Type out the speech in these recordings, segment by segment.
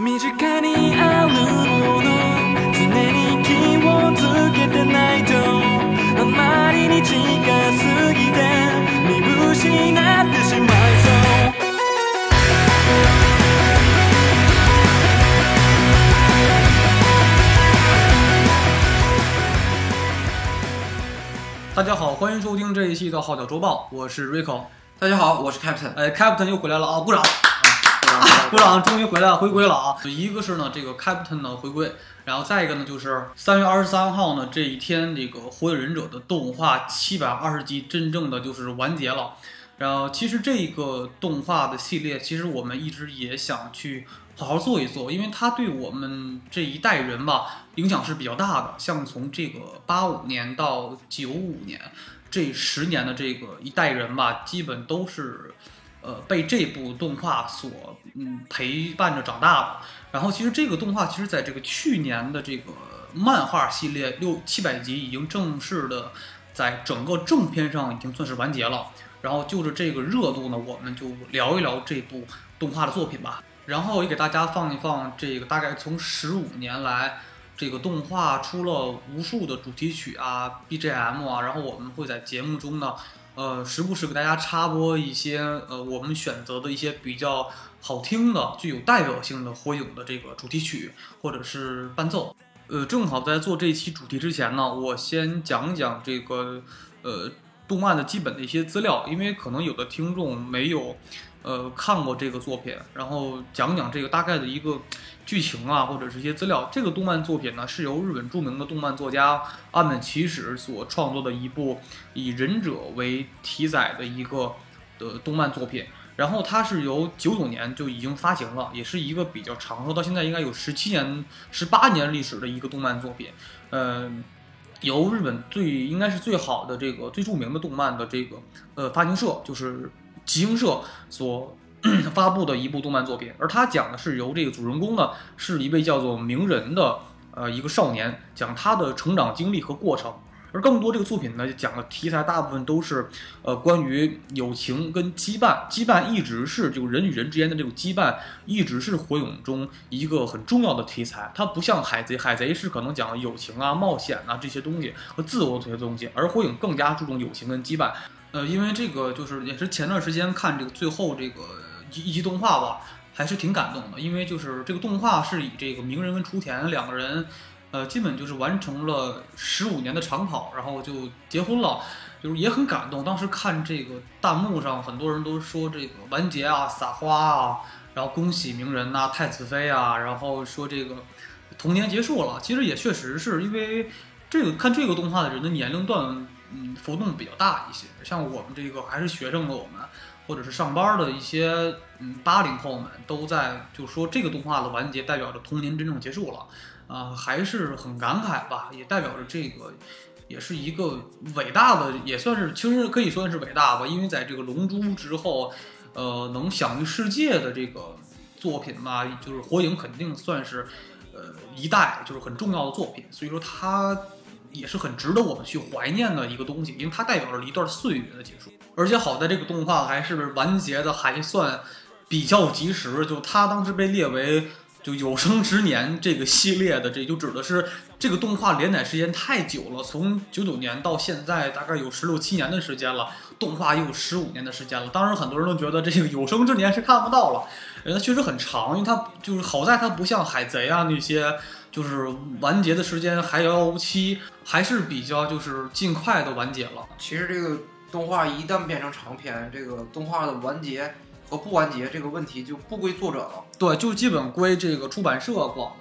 身近にあるもの常に気をつけてないとあまりに近すぎて見失ってしまいそう大家好，欢迎收听这一期的《号角周报》，我是 Rico。大家好，我是 Captain。哎，Captain 又回来了啊！鼓掌， 鼓掌，终于回来了，回归了啊！一个是呢，这个 Captain 的回归，然后再一个呢，就是三月二十三号呢这一天，这个《火影忍者》的动画七百二十集真正的就是完结了。然后，其实这个动画的系列，其实我们一直也想去好好做一做，因为它对我们这一代人吧影响是比较大的。像从这个八五年到九五年这十年的这个一代人吧，基本都是呃被这部动画所嗯陪伴着长大的。然后，其实这个动画其实在这个去年的这个漫画系列六七百集已经正式的在整个正片上已经算是完结了。然后就着这个热度呢，我们就聊一聊这部动画的作品吧。然后也给大家放一放这个大概从十五年来，这个动画出了无数的主题曲啊、BGM 啊，然后我们会在节目中呢，呃，时不时给大家插播一些呃我们选择的一些比较好听的、具有代表性的火影的这个主题曲或者是伴奏。呃，正好在做这一期主题之前呢，我先讲讲这个呃。动漫的基本的一些资料，因为可能有的听众没有，呃，看过这个作品，然后讲讲这个大概的一个剧情啊，或者是一些资料。这个动漫作品呢，是由日本著名的动漫作家岸本齐史所创作的一部以忍者为题材的一个的动漫作品。然后它是由九九年就已经发行了，也是一个比较长寿，到现在应该有十七年、十八年历史的一个动漫作品。嗯。由日本最应该是最好的这个最著名的动漫的这个呃发行社就是集英社所 发布的一部动漫作品，而它讲的是由这个主人公呢是一位叫做鸣人的呃一个少年，讲他的成长经历和过程。而更多这个作品呢，讲的题材大部分都是，呃，关于友情跟羁绊。羁绊一直是就人与人之间的这种羁绊，一直是火影中一个很重要的题材。它不像海贼，海贼是可能讲友情啊、冒险啊这些东西和自我这些东西，而火影更加注重友情跟羁绊。呃，因为这个就是也是前段时间看这个最后这个一一集动画吧，还是挺感动的。因为就是这个动画是以这个鸣人跟雏田两个人。呃，基本就是完成了十五年的长跑，然后就结婚了，就是也很感动。当时看这个弹幕上，很多人都说这个完结啊，撒花啊，然后恭喜鸣人呐，太子妃啊，然后说这个童年结束了。其实也确实是因为这个看这个动画的人的年龄段，嗯，浮动比较大一些。像我们这个还是学生的我们，或者是上班的一些嗯八零后们，都在就说这个动画的完结代表着童年真正结束了。啊，还是很感慨吧，也代表着这个，也是一个伟大的，也算是其实可以算是伟大吧，因为在这个《龙珠》之后，呃，能享誉世界的这个作品吧，就是《火影》肯定算是，呃，一代就是很重要的作品，所以说它也是很值得我们去怀念的一个东西，因为它代表着一段岁月的结束，而且好在这个动画还是完结的还算比较及时，就它当时被列为。就有生之年这个系列的，这就指的是这个动画连载时间太久了，从九九年到现在大概有十六七年的时间了，动画又有十五年的时间了。当然，很多人都觉得这个有生之年是看不到了，它确实很长，因为它就是好在它不像海贼啊那些，就是完结的时间还遥遥无期，还是比较就是尽快的完结了。其实这个动画一旦变成长篇，这个动画的完结。和不完结这个问题就不归作者了，对，就基本归这个出版社管了，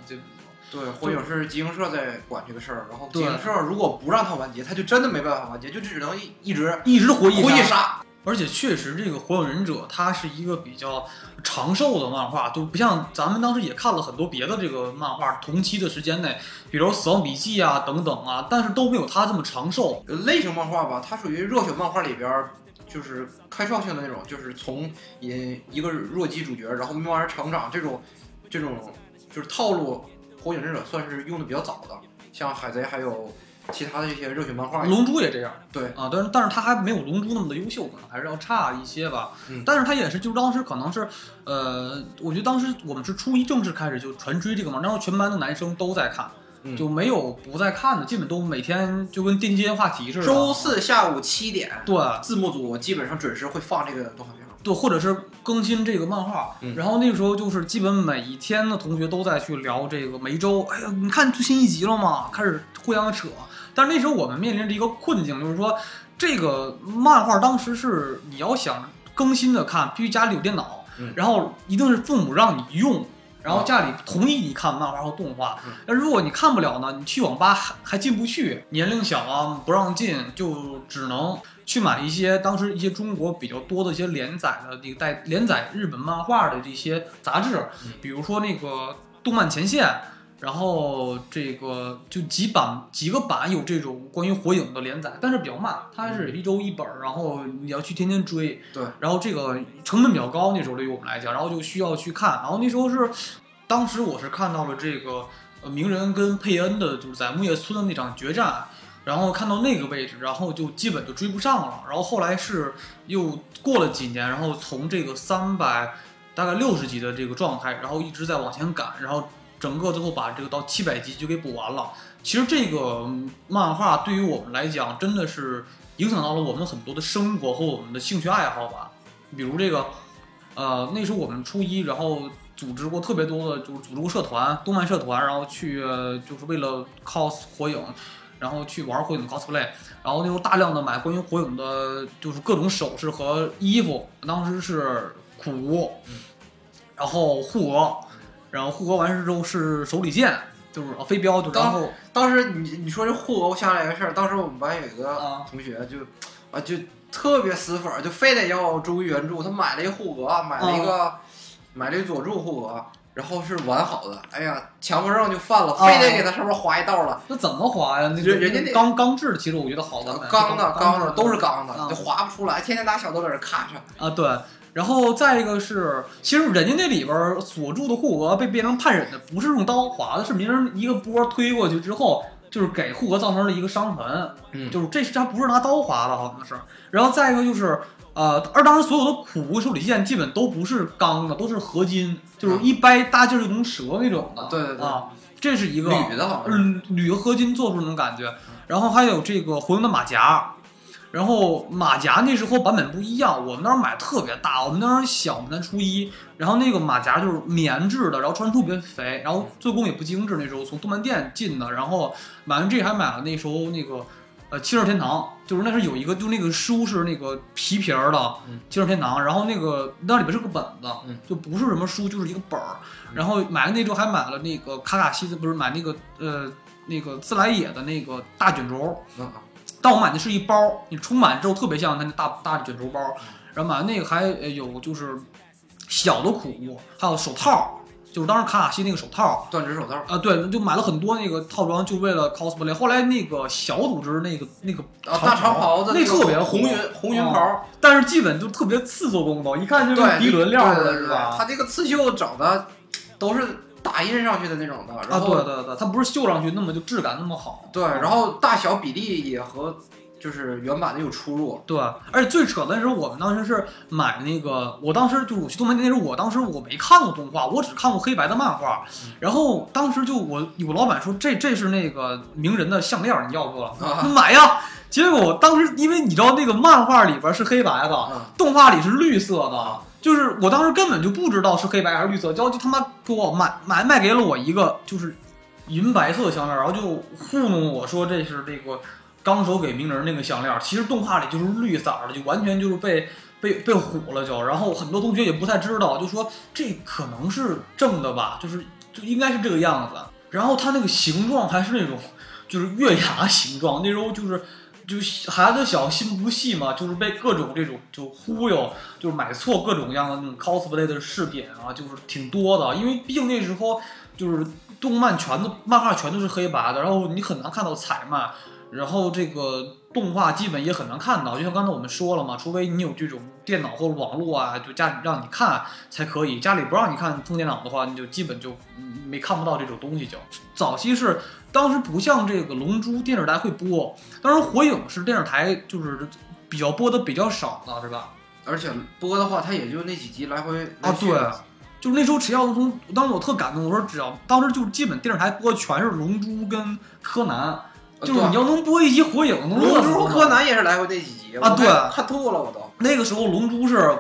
对，或者是集英社在管这个事儿，然后集英社如果不让它完结，它就真的没办法完结，就只能一直一直回忆回忆杀。而且确实，这个《火影忍者》它是一个比较长寿的漫画，都不像咱们当时也看了很多别的这个漫画，同期的时间内，比如《死亡笔记》啊等等啊，但是都没有它这么长寿。类型漫画吧，它属于热血漫画里边。就是开创性的那种，就是从引一个弱鸡主角，然后慢慢成长，这种这种就是套路，火影忍者算是用的比较早的。像海贼还有其他的一些热血漫画。龙珠也这样，对啊，但是但是他还没有龙珠那么的优秀，可能还是要差一些吧。嗯但是他也是，就当时可能是，呃，我觉得当时我们是初一正式开始就传追这个嘛，然后全班的男生都在看，嗯就没有不在看的，基本都每天就跟电接话题似的。周四下午七点，对字幕组基本上准时会放这个动画片。对，或者是更新这个漫画，嗯然后那个时候就是基本每一天的同学都在去聊这个，每一周，哎呀，你看最新一集了吗？开始互相扯。但是那时候我们面临着一个困境，就是说这个漫画当时是你要想更新的看，必须家里有电脑，嗯然后一定是父母让你用。然后家里同意你看漫画和动画嗯，那如果你看不了呢，你去网吧还还进不去，年龄小啊不让进，就只能去买一些当时一些中国比较多的一些连载的那个带连载日本漫画的这些杂志嗯，比如说那个《动漫前线》，然后这个就几版几个版有这种关于火影的连载，但是比较慢，它是一周一本儿，然后你要去天天追，对，然后这个成本比较高，那时候对于我们来讲，然后就需要去看，然后那时候是，当时我是看到了这个呃鸣人跟佩恩的就是在木叶村的那场决战。然后看到那个位置，然后就基本就追不上了。然后后来是又过了几年，然后从这个三百大概六十集的这个状态，然后一直在往前赶，然后整个最后把这个到七百集就给补完了。其实这个漫画对于我们来讲，真的是影响到了我们很多的生活和我们的兴趣爱好吧。比如这个，呃，那时候我们初一，然后组织过特别多的，就是组织过社团，动漫社团，然后去就是为了 cos 火影，然后去玩火影的 cosplay，然后那时候大量的买关于火影的，就是各种首饰和衣服，当时是苦无，然后护额，然后护额完事之后是手里剑，就是啊飞镖，就然后当时你你说这护额，我想起来一个事儿，当时我们班有一个啊同学就啊就特别死粉儿，就非得要忠于原著，他买了一个护额，买了一个、买了一个佐助护额。然后是完好的，哎呀，强迫症就犯了，啊非得给它上面划一道了。那怎么划呀？那人人家那钢钢制的，其实我觉得好的钢的、钢的的都是钢的，啊就划不出来，天天拿小刀在这咔嚓。啊，对。然后再一个是，其实人家那里边儿锁住的护额被变成判忍的，不是用刀划的，是鸣人一个波推过去之后，就是给护额造成了一个伤痕。嗯就是这是他不是拿刀划的，好像是。然后再一个就是，呃，而当时所有的苦无手里剑基本都不是钢的，都是合金，就是一掰大劲儿就能折那种的。对对对啊，这是一个铝的好像是，嗯，铝合金做出那种感觉。然后还有这个火影的马甲，然后马甲那时候版本不一样，我们那儿买特别大，我们那儿小，我们那初一，然后那个马甲就是棉质的，然后穿特别肥，然后做工也不精致，那时候从动漫店进的，然后买完这还买了那时候那个。呃，七十天堂就是那是有一个，就那个书是那个皮皮儿的嗯七十天堂，然后那个那里边是个本子，嗯就不是什么书，就是一个本儿。然后买了那之后还买了那个卡卡西的，不是买那个呃那个自来也的那个大卷轴，嗯但我买的是一包，你充满之后特别像它那大大卷轴包，然后买的那个还呃有就是小的苦，还有手套，就是当时卡卡西那个手套。断指手套。啊，对，就买了很多那个套装，就为了 cosplay。后来那个小组织那个那个啊，大长袍子，那特别红云红云袍，但是基本就特别次做工的，一看就是，涤纶料的，是吧？他这个刺绣整的都是打印上去的那种的，啊，然后对对对，它不是绣上去那么就质感那么好。对，然后大小比例也和就是原版的有出入。对，而且最扯的是，我们当时是买那个，我当时就是我去动漫店那时候，我当时我没看过动画，我只看过黑白的漫画。然后当时就我有老板说这这是那个鸣人的项链，你要不买呀！结果我当时因为你知道那个漫画里边是黑白的，嗯动画里是绿色的，就是我当时根本就不知道是黑白还是绿色，然后就他妈给我买买卖给了我一个就是银白色的项链，然后就糊弄我说这是这个纲手给鸣人那个项链，其实动画里就是绿色的，就完全就是被被被唬了就，然后很多同学也不太知道，就说这可能是正的吧，就是就应该是这个样子，然后它那个形状还是那种就是月牙形状，那时候就是。就孩子小心不细嘛，就是被各种这种就忽悠，就是买错各种各样的那种 cosplay 的饰品啊，就是挺多的。因为毕竟那时候就是动漫全都漫画全都是黑白的，然后你很难看到彩漫。然后这个动画基本也很难看到，就像刚才我们说了嘛，除非你有这种电脑或者网络啊，就家里让你看才可以，家里不让你看碰电脑的话，你就基本就嗯没看不到这种东西就。早期是当时不像这个《龙珠》电视台会播，当时《火影》是电视台就是比较播的比较少的，是吧？而且播的话，它也就那几集来回啊，对，就是那时候只要从当时我特感动，我说只要当时就基本电视台播全是《龙珠》跟《柯南》，就是你要能播一集《火影》，能乐龙珠、柯南也是来回那几集啊对。看看吐了我都。那个时候《龙珠》是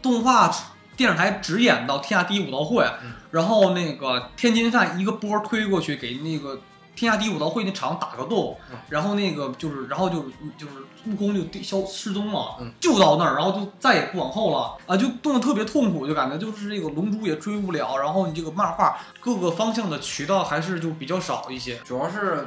动画电视台只演到天下第一武道会，嗯。然后那个天津站一个波推过去给那个天下第一武道会那场打个洞，嗯。然后那个就是然后就就是悟空就消失踪了，嗯。就到那儿，然后就再也不往后了。啊，就动得特别痛苦，就感觉就是这个龙珠也追不了，然后你这个漫画各个方向的渠道还是就比较少一些。主要是，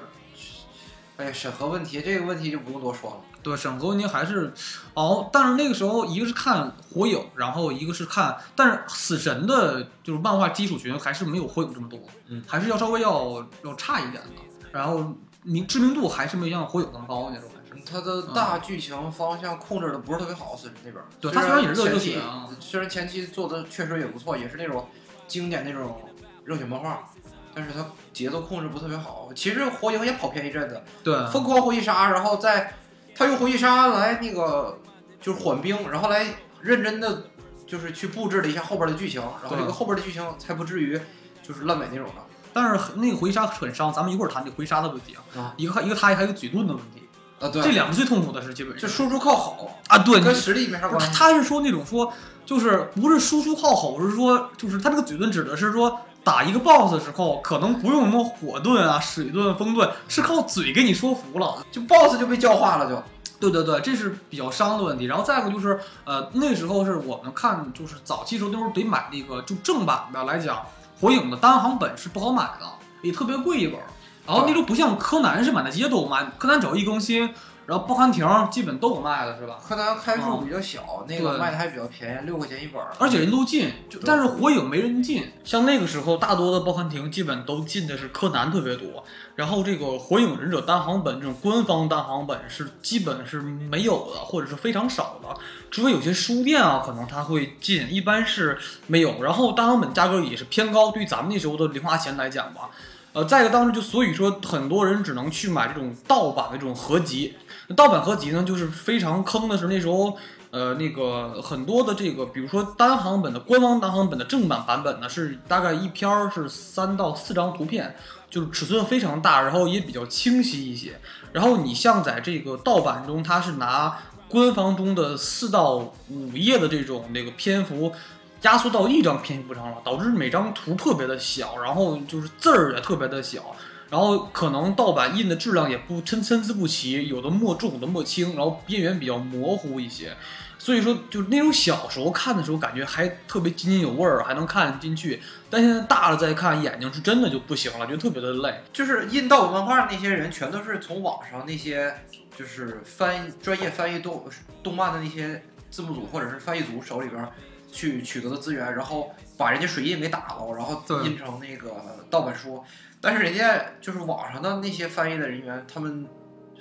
哎呀，审核问题这个问题就不用多说了。对，审核问题还是哦，但是那个时候一个是看火影，然后一个是看，但是死神的就是漫画基础群还是没有火影这么多，嗯还是要稍微要要差一点的，然后名知名度还是没有像火影那么高那种，还是它的大剧情方向控制的不是特别好，死神那边。对它虽然也是热血啊虽然前期做的确实也不错，也是那种经典那种热血漫画，但是他节奏控制不特别好。其实火影也跑偏一阵子，对。疯狂回忆杀，然后再他用回忆杀来那个就是缓兵，然后来认真的就是去布置了一下后边的剧情，然后这个后边的剧情才不至于就是烂尾那种的。但是那个回杀很伤，咱们一会儿谈这个回杀的问题啊，啊。一个一个他还有嘴遁的问题，啊，对，这两个最痛苦的是基本上。就输出靠吼，啊，对，你跟实力没啥，关系。他是说那种说，就是不是输出靠吼，是说就是他这个嘴遁指的是说打一个 boss 的时候，可能不用什么火盾啊、水盾、风盾，是靠嘴给你说服了。就 BOSS 就被教化了就，对对对，这是比较伤的问题。然后再一个就是，呃，那时候是我们看，就是早期时候那时候得买那个就正版的来讲，火影的单行本是不好买的，也特别贵一本儿。然后那时候不像柯南是满大街都有卖，柯南只要一更新，然后报刊亭基本都有卖的，是吧？柯南开数比较小，那个卖的还比较便宜，六块钱一本儿。而且人都进，就但是火影没人进。像那个时候，大多的报刊亭基本都进的是柯南特别多，然后这个火影忍者单行本这种官方单行本是基本是没有的，或者是非常少的，除非有些书店啊可能它会进，一般是没有。然后单行本价格也是偏高，对于咱们那时候的零花钱来讲吧。呃，再一个，当时就所以说，很多人只能去买这种盗版的这种合集。盗版合集呢，就是非常坑的是那时候，呃，那个很多的这个，比如说单行本的官方单行本的正版版本呢，是大概一篇儿是三到四张图片，就是尺寸非常大，然后也比较清晰一些。然后你像在这个盗版中，它是拿官方中的四到五页的这种那个篇幅。压缩到一张篇幅上了，导致每张图特别的小，然后就是字儿也特别的小，然后可能盗版印的质量也不参参差不齐，有的墨重，有的墨轻，然后边缘比较模糊一些。所以说，就那种小时候看的时候，感觉还特别津津有味儿，还能看进去。但现在大了再看，眼睛是真的就不行了，觉得特别的累。就是印盗版漫画那些人，全都是从网上那些就是翻专业翻译动动漫的那些字幕组或者是翻译组手里边去取得的资源，然后把人家水印给打了，然后印成那个盗版书。但是人家就是网上的那些翻译的人员，他们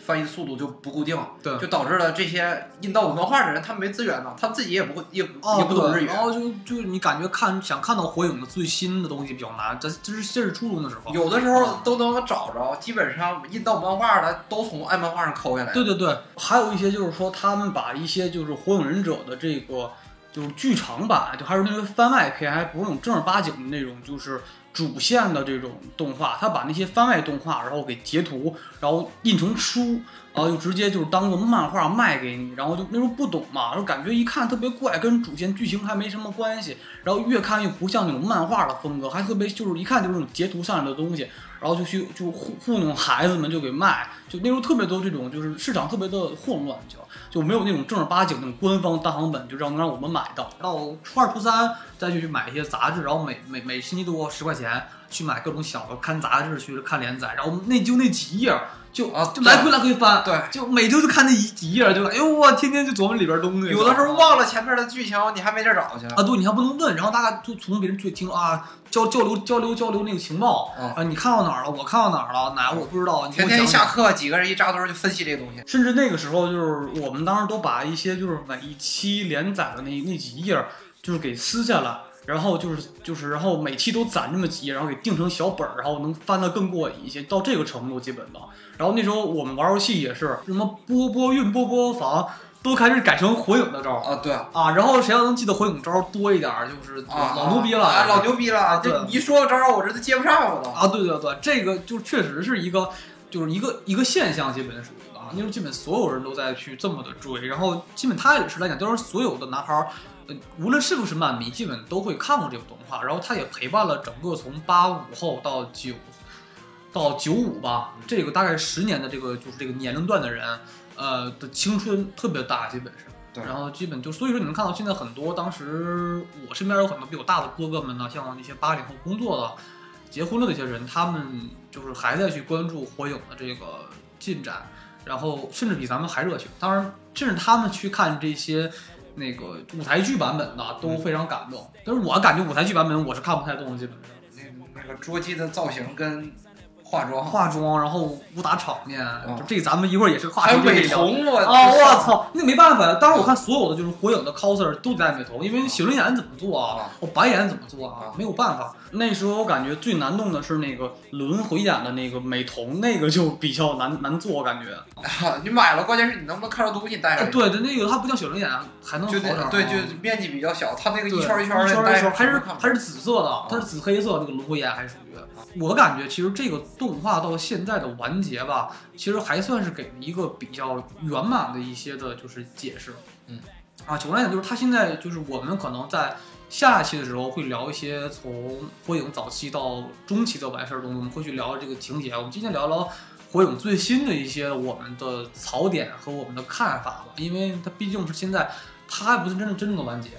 翻译的速度就不固定，对就导致了这些印盗版漫画的人，他们没资源呢，他们自己也不会也哦，也不懂日，语然。后就就你感觉看想看到火影的最新的东西比较难，这这是这是初中的时候。有的时候都能找着，基本上印盗漫画的都从爱漫画上抠下来。对对对，还有一些就是说，他们把一些就是《火影忍者》的这个就是剧场版，就还是那个番外篇，还不是那种正儿八经的那种，就是主线的这种动画，他把那些番外动画，然后给截图，然后印成书，然后就直接就是当做漫画卖给你，然后就那时候不懂嘛，然后感觉一看特别怪，跟主线剧情还没什么关系，然后越看越不像那种漫画的风格，还特别就是一看就是那种截图上来的东西，然后就去就糊糊弄孩子们就给卖，就那时候特别多这种就是市场特别的混乱，就就没有那种正儿八经那种官方单行本，就让能让我们买到。到初二初三再去买一些杂志，然后每每每星期多十块钱，钱去买各种小的看杂志去看连载，然后那就那几页就啊就来回来回翻，对就每周就看那一几页，就哎呦我天天就琢磨里边东西，有的时候忘了前面的剧情，你还没地儿找去。啊，对，你还不能问，然后大家就从别人嘴听啊交交流交流交流那个情报啊啊，你看到哪儿了？我看到哪儿了？哪个我不知道？你给天天一下课，几个人一扎堆儿就分析这个东西。甚至那个时候，就是我们当时都把一些就是每一期连载的那那几页儿，就是给撕下来，然后就是就是，然后每期都攒这么几页，然后给定成小本儿，然后能翻得更过瘾一些，到这个程度基本的。然后那时候我们玩游戏也是，什么波波运波波房都开始改成火影的招儿啊，对啊，啊，然后谁要能记得火影招儿多一点儿，就是老牛逼了，啊，老牛逼了！啊对这你一说个招儿，我这都接不上我都。啊，对对对，这个就确实是一个，就是一个一个现象，基本属于的啊，因为基本所有人都在去这么的追，然后基本他也是来讲，就是所有的男孩儿，呃，无论是不是漫迷，基本都会看过这部动画，然后他也陪伴了整个从八五后到九到九五吧，这个大概十年的这个就是这个年龄段的人，呃的青春特别大，基本是。对然后基本就所以说你能看到现在很多当时我身边有很多比我大的哥哥们呢，像那些八零后工作的、结婚了的一些人，他们就是还在去关注火影的这个进展，然后甚至比咱们还热情。当然，甚至他们去看这些那个舞台剧版本的都非常感动。但是我感觉舞台剧版本我是看不太动的，基本上。那那个捉鸡的造型跟化妆，化妆，然后武打场面，就这咱们一会儿也是话还有美。瞳，我啊！我！操，那没办法呀。当然，我看所有的就是火影的 coser 都戴美瞳，因为写轮眼怎么做啊啊？我白眼怎么做啊啊？没有办法。那时候我感觉最难弄的是那个轮回眼的那个美瞳，那个就比较难难做，我感觉。你买了，关键是你能不能看着东西戴哎，上去？对的，那个它不叫写轮眼，还能就好点对，就面积比较小，它那个一圈一圈一圈的还是还是紫色的，它是紫黑色那个轮回眼，还属于。我感觉其实这个动画到现在的完结吧，其实还算是给了一个比较圆满的一些的，就是解释。嗯，啊，总的来讲，就是它现在就是我们可能在下一期的时候会聊一些从火影早期到中期的完事儿东西，我们会去聊这个情节。我们今天聊聊火影最新的一些我们的槽点和我们的看法吧，因为它毕竟是现在它还不是真正真正的完结。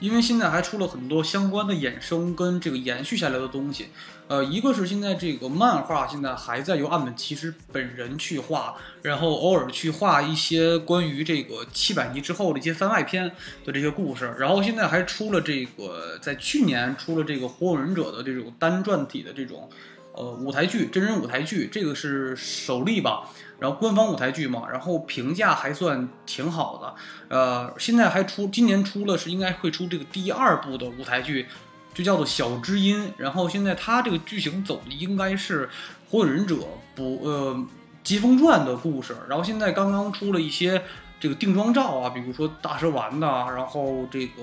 因为现在还出了很多相关的衍生跟这个延续下来的东西，呃，一个是现在这个漫画现在还在由岸本齐史本人去画，然后偶尔去画一些关于这个七百集之后的一些番外篇的这些故事，然后现在还出了这个在去年出了这个火影忍者的这种单传体的这种呃舞台剧真人舞台剧，这个是首例吧。然后官方舞台剧嘛，然后评价还算挺好的，呃，现在还出，今年出了是应该会出这个第二部的舞台剧，就叫做《小知音》。然后现在它这个剧情走的应该是《火影忍者》不呃《疾风传》的故事。然后现在刚刚出了一些这个定妆照啊，比如说大蛇丸的，然后这个。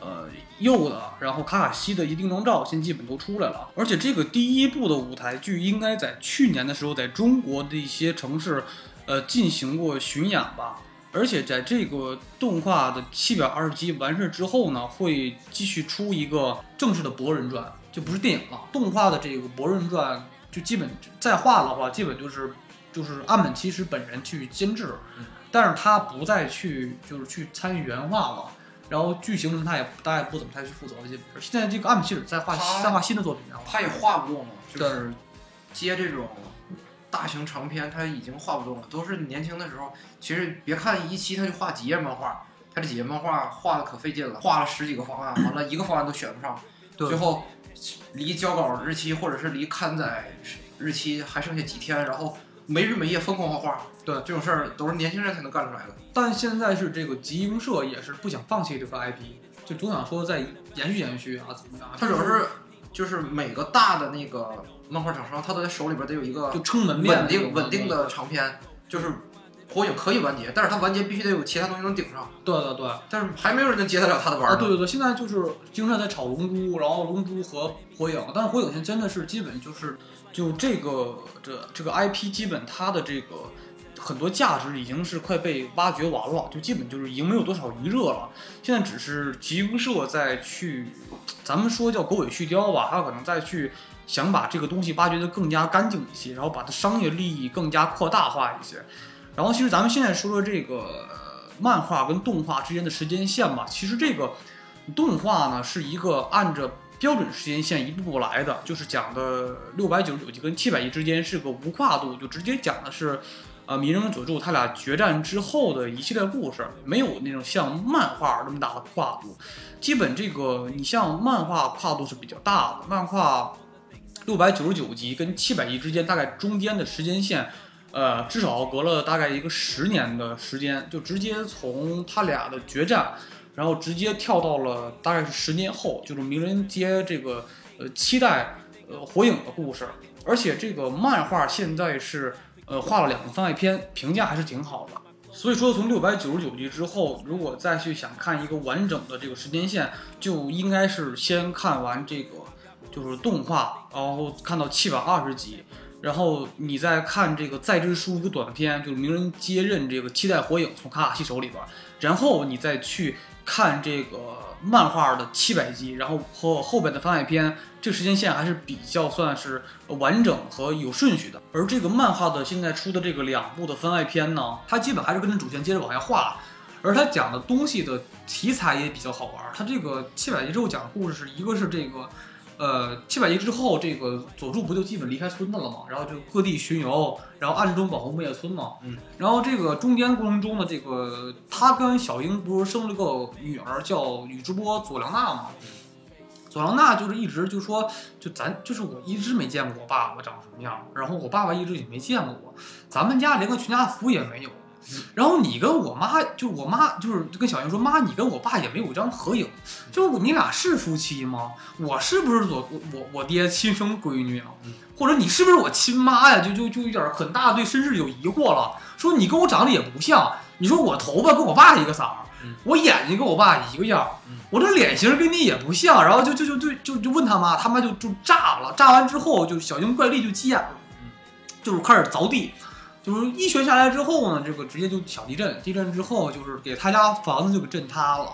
呃，鼬的，然后卡卡西的一定妆照，现基本都出来了。而且这个第一部的舞台剧应该在去年的时候，在中国的一些城市，呃，进行过巡演吧。而且在这个动画的七百二十集完事之后呢，会继续出一个正式的《博人传》，就不是电影了。动画的这个《博人传》就基本再画的话，基本就是就是岸本齐史本人去监制，但是他不再去就是去参与原画了。然后剧情什么他也他也不怎么太去负责了，基本是。现在这个岸本齐史在画他在画新的作品啊，他也画不动了，就是接这种大型长篇，他已经画不动了。都是年轻的时候，其实别看一期他就画几页漫画，他这几页漫画画的可费劲了，画了十几个方案，完了一个方案都选不上，最后离交稿日期或者是离刊载日期还剩下几天，然后没日没夜疯狂画画。对这种事儿都是年轻人才能干出来的。但现在是这个集英社也是不想放弃这个 IP，就总想说再延续延续啊，怎么样？他主要是就是每个大的那个漫画厂商，他都在手里边得有一个就撑门面稳定稳定的长篇，就是火影可以完结，但是它完结必须得有其他东西能顶上，对对对。但是还没有人能接得了他的班啊，儿。对对对，现在就是经常在炒龙珠，然后龙珠和火影，但是火影现在真的是基本就是就这个这这个 IP 基本它的这个很多价值已经是快被挖掘完了，就基本就是已经没有多少余热了。现在只是集英社在去，咱们说叫狗尾续貂吧，它可能再去想把这个东西挖掘的更加干净一些，然后把它商业利益更加扩大化一些。然后其实咱们现在说说这个漫画跟动画之间的时间线吧，其实这个动画呢是一个按着标准时间线一步步来的，就是讲的六百九十九集跟七百集之间是个无跨度，就直接讲的是，呃，鸣人跟佐助他俩决战之后的一系列故事，没有那种像漫画那么大的跨度。基本这个你像漫画跨度是比较大的，漫画六百九十九集跟七百集之间大概中间的时间线。呃，至少隔了大概一个十年的时间，就直接从他俩的决战，然后直接跳到了大概是十年后，就是鸣人街这个呃期待呃火影的故事。而且这个漫画现在是呃画了两个番外篇，评价还是挺好的。所以说，从六百九十九集之后，如果再去想看一个完整的这个时间线，就应该是先看完这个就是动画，然后看到七百二十集。然后你再看这个再之书一个短片，就是鸣人接任这个期待火影从卡卡西手里边，然后你再去看这个漫画的七百集，然后和后边的番外篇，这个时间线还是比较算是完整和有顺序的。而这个漫画的现在出的这个两部的番外篇呢，它基本还是跟着主线接着往下画，而它讲的东西的题材也比较好玩。它这个七百集之后讲的故事是一个是这个。呃，七百集之后，这个佐助不就基本离开村子了吗？然后就各地巡游，然后暗中保护木叶村嘛。嗯。然后这个中间过程中呢，这个他跟小樱不是生了个女儿叫宇智波佐良娜嘛？佐良娜就是一直就说，就咱就是我一直没见过我爸爸长什么样，然后我爸爸一直也没见过我，咱们家连个全家福也没有。然后你跟我妈，就是我妈，就是跟小英说，妈，你跟我爸也没有一张合影，就是你俩是夫妻吗？我是不是我我我爹亲生闺女啊？或者你是不是我亲妈呀？就就就有点很大对身世有疑惑了，说你跟我长得也不像，你说我头发跟我爸一个色儿，我眼睛跟我爸一个样，我这脸型跟你也不像，然后就就就对就就问他妈，他妈就就炸了，炸完之后就小英怪力就急眼了，就是开始凿地。就是一拳下来之后呢，这个直接就小地震，地震之后就是给他家房子就给震塌了。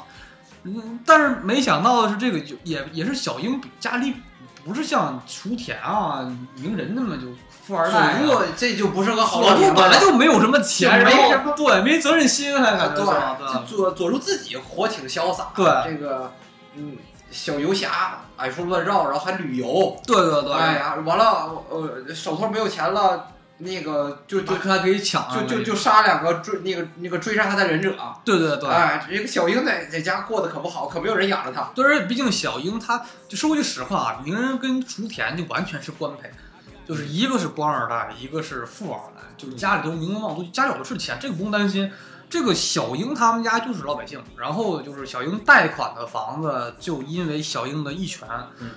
嗯，但是没想到的是，这个就也也是小英家里不是像雏田啊、鸣人那么就富二代。佐助这就不是个好佐助本来就没有什么钱，没然后什么对，没责任心，还感觉对是吧对佐佐助自己活挺潇洒。对这个嗯，小游侠矮处乱绕，然后还旅游。对对对，哎呀，完了，呃，手头没有钱了，那个就就就他给抢了，就就就杀两个追那个那个追杀他的忍者。对对对。哎，这个小樱在在家过得可不好，可没有人养着他。对，而且毕竟小樱他就说句实话啊，鸣人跟雏田就完全是官配，就是一个是官二代，一个是富二代，就是家里都名门望族，家里有的是钱，这个不用担心。这个小樱他们家就是老百姓，然后就是小樱贷款的房子，就因为小樱的一拳，嗯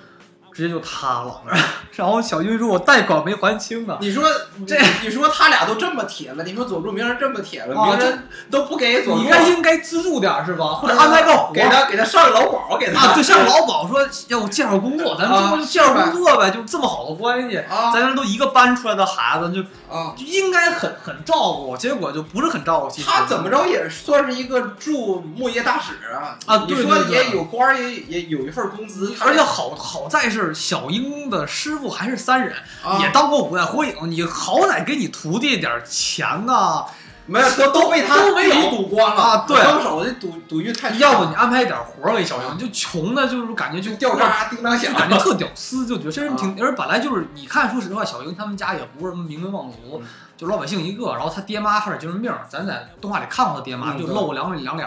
直接就塌了。然后小军说：“我贷款没还清呢。”你说 这，你说他俩都这么铁了，你说佐助鸣人这么铁了，啊鸣人都不给佐助，你该应该资助点是吧？或者安排个活给他给他上个劳保，给他啊，对，像劳保说要我介绍工作，咱们就介绍工作呗，就这么好的关系，啊咱这都一个班出来的孩子，就啊。就应该很很照顾，结果就不是很照顾。他怎么着也算是一个驻木叶大使啊！啊你说也有官，也也有一份工资，而且好好在是小英的师傅还是三人，啊。也当过五代火影，你好歹给你徒弟点钱呐，没有都都被他都没有赌光了。啊对。帮手这赌赌运太要不你安排一点活儿给小英，就穷的，就是感觉就就掉渣叮当响，感觉特屌丝，就觉得这人啊。挺，而本来就是你看，说实话，小英他们家也不是什么名门望族，嗯。就老百姓一个，然后他爹妈还是精神病，咱在动画里看过他爹妈，就露过两两脸。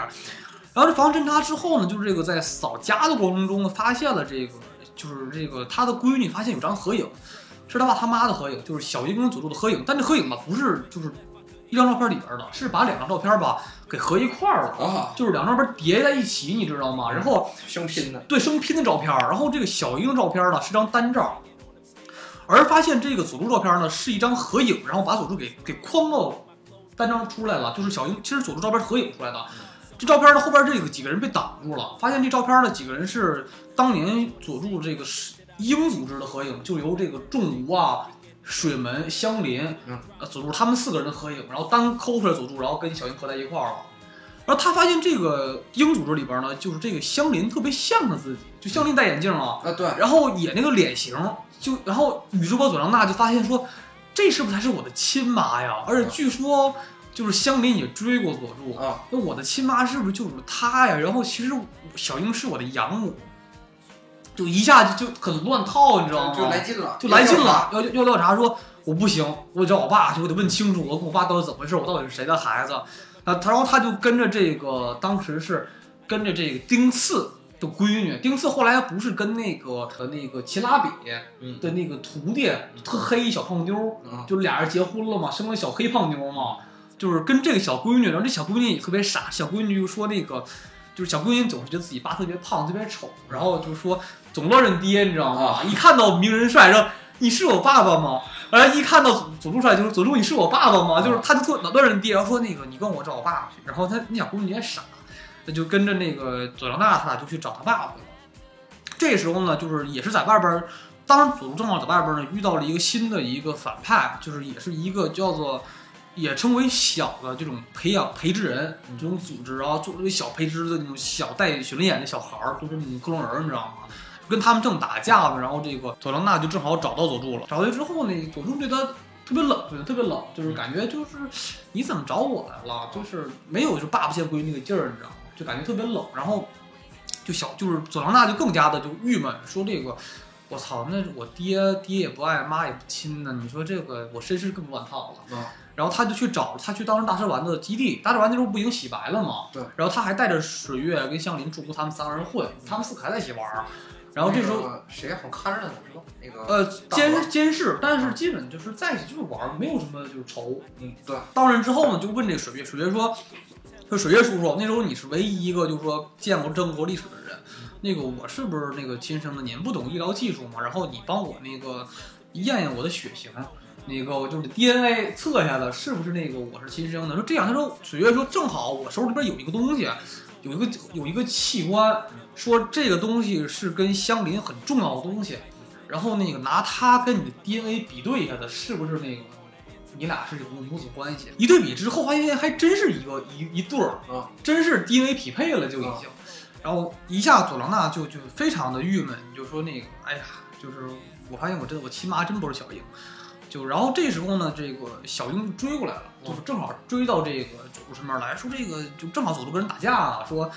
然后这防侦查之后呢，就是这个在扫家的过程中发现了这个，就是这个他的闺女发现有张合影，是他爸他妈的合影，就是小樱跟佐助的合影，但这合影吧不是就是一张照片里边的，是把两张照片吧给合一块儿了。啊，就是两张照片叠在一起，你知道吗？然后生拼的，对生拼的照片儿，然后这个小樱照片呢是张单照，而发现这个佐助照片呢是一张合影，然后把佐助给给框到单张出来了，就是小樱其实佐助照片是合影出来的。这照片的后边这个几个人被挡住了，发现这照片呢几个人是当年佐助这个是鹰组织的合影，就由这个重吾啊、水门、香林、嗯呃佐助他们四个人的合影，然后单抠出来佐助，然后跟小樱合在一块儿了。然后他发现这个鹰组织里边呢，就是这个香林特别像他自己，就香林戴眼镜啊，啊对，然后也那个脸型，就然后宇智波佐良娜就发现说，这是不是才是我的亲妈呀？而且据说就是香林也追过佐助，啊那我的亲妈是不是就是她呀？然后其实小樱是我的养母，就一下就就很乱套，你知道吗？就来劲了，就来劲了，要要调查说我不行，我找我爸去，我得问清楚我跟我爸到底怎么回事，我到底是谁的孩子。啊，他然后他就跟着这个当时是跟着这个丁次的闺女，丁次后来不是跟那个呃那个齐拉比嗯的那个徒弟特黑小胖妞就俩人结婚了嘛，生了小黑胖妞嘛，就是跟这个小闺女，然后这小闺女也特别傻，小闺女就说那个，就是小闺女总是觉得自己爸特别胖，特别丑，然后就说总乱认爹，你知道吗？一看到名人帅，说你是我爸爸吗？然后一看到佐助帅，就是佐助你是我爸爸吗？就是他就特老乱认爹，然后说那个你跟我找我爸爸去，然后他那小姑娘也傻，那就跟着那个佐良娜他俩就去找他爸爸去了。这时候呢，就是也是在外边，当时佐助正好在外边呢遇到了一个新的一个反派，就是也是一个叫做。也称为小的这种培养培植人这种组织啊，做这个小培植的那种小带雪人眼的小孩儿，就是那种克隆人，你知道吗？跟他们正打架呢，然后这个佐良娜就正好找到佐助了。找到之后呢，佐助对他特别冷，特别冷，就是感觉就是你怎么找我来了？就是没有就爸爸见闺女那个劲儿，你知道吗？就感觉特别冷。然后就小就是佐良娜就更加的就郁闷，说这个我操，那我爹爹也不爱，妈也不亲呢，你说这个我身世更乱套了。啊然后他就去找他去当时大蛇丸的基地，大蛇丸那时候不已经洗白了吗？对。然后他还带着水月跟香林、祝福他们三个人混，他们四个还在一起玩儿。然后这时候，那个谁好看着呢？我知道？那个呃，监监视，但是基本就是在一起就是玩，没有什么就是仇。嗯，对，到人之后呢，就问这个水月，水月说，说水月叔叔，那时候你是唯一一个就是说见过中国历史的人，那个我是不是那个亲生的？您不懂医疗技术嘛？然后你帮我那个验验我的血型。那个就是 DNA 测下来是不是那个我是亲生的？说这样，他说水月说正好我手里边有一个东西，有一个有一个器官，说这个东西是跟香林很重要的东西，然后那个拿它跟你的 DNA 比对一下的，是不是那个你俩是有母子关系？一对比之后发现还真是一个一一对儿啊，真是 DNA 匹配了就已经，然后一下佐良娜就就非常的郁闷，就说那个哎呀，就是我发现我真我亲妈真不是小樱。就然后这时候呢，这个小樱就追过来了，就是正好追到这个佐助身边来说，这个就正好佐助跟人打架啊，说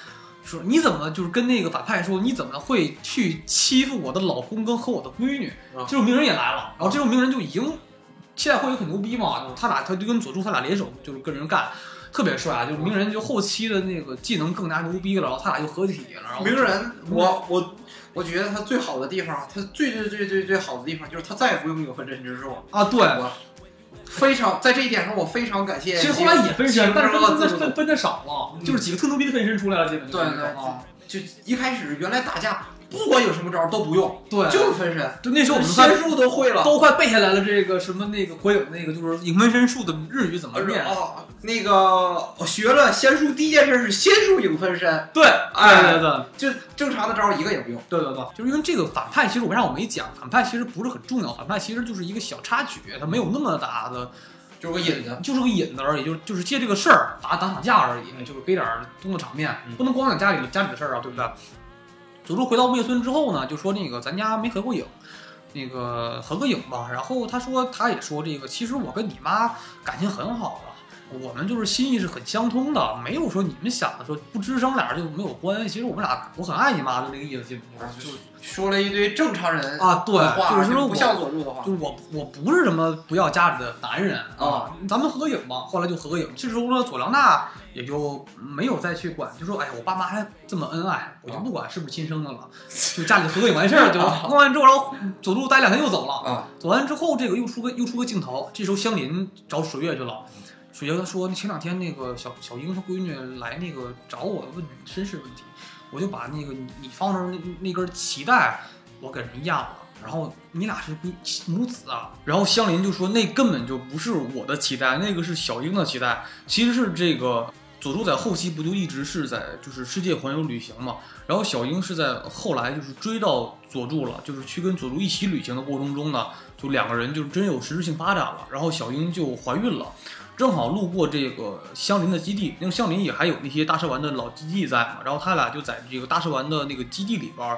说你怎么就是跟那个反派说你怎么会去欺负我的老公跟和我的闺女？啊这时候鸣人也来了，然后这时候鸣人就已经现在会有很牛逼嘛，就他俩他就跟佐助他俩联手就是跟人干。特别帅啊！就是鸣人就后期的那个技能更加牛逼了，然后他俩就合体了。然后鸣人，我我我觉得他最好的地方，他最最最最最好的地方就是他再也不用有分身之术。啊，对，我非常在这一点上，我非常感谢。其实后来也分身，但是分分分分分的少了，嗯就是几个特牛逼的分身出来了，基本就对对啊，就一开始原来打架不管有什么招都不用，对，就是分身，就那时候我们快仙术都会了。都快背下来了，这个什么那个火影那个就是影分身术的日语怎么念？哦，那个我学了仙术，第一件事是仙术影分身，对，哎对对对就正常的招一个也不用。对对对，就是因为这个反派，其实我为啥我没讲？反派其实不是很重要，反派其实就是一个小插曲，他没有那么大的，就是个引子，就是个引子而已，就是就是借这个事儿打打打架而已，就是给点儿动作场面，嗯不能光讲家里家里的事儿啊，对不对？佐助回到木叶村之后呢，就说那个咱家没合过影，那个合个影吧。然后他说他也说这个，其实我跟你妈感情很好的，我们就是心意是很相通的，没有说你们想的说不吱声俩人就没有关系。其实我们俩我很爱你妈的那个意思，基本上就说了一堆正常人啊，对，就是说我不像佐助的话就。是我我不是什么不要家里的男人啊，咱们合个影吧。后来就合个影，这时候呢，佐良娜也就没有再去管，就说哎呀，我爸妈还这么恩爱，我就不管是不是亲生的了，就家里合个影完事儿就啊弄完之后，然后佐助待两天又走了。啊，走完之后，这个又出个又出个镜头，这时候香林找水月去了。水月他说，前两天那个小小樱她闺女来那个找我问身世问题，我就把那个你你放那那那根脐带我给人压了。然后你俩是闺母子啊，然后香林就说那根本就不是我的脐带，那个是小樱的脐带，其实是这个佐助在后期不就一直是在就是世界环游旅行嘛，然后小樱是在后来就是追到佐助了，就是去跟佐助一起旅行的过程中呢，就两个人就真有实质性发展了，然后小樱就怀孕了。正好路过这个相邻的基地，因为相邻也还有那些大蛇丸的老基地在嘛，然后他俩就在这个大蛇丸的那个基地里边，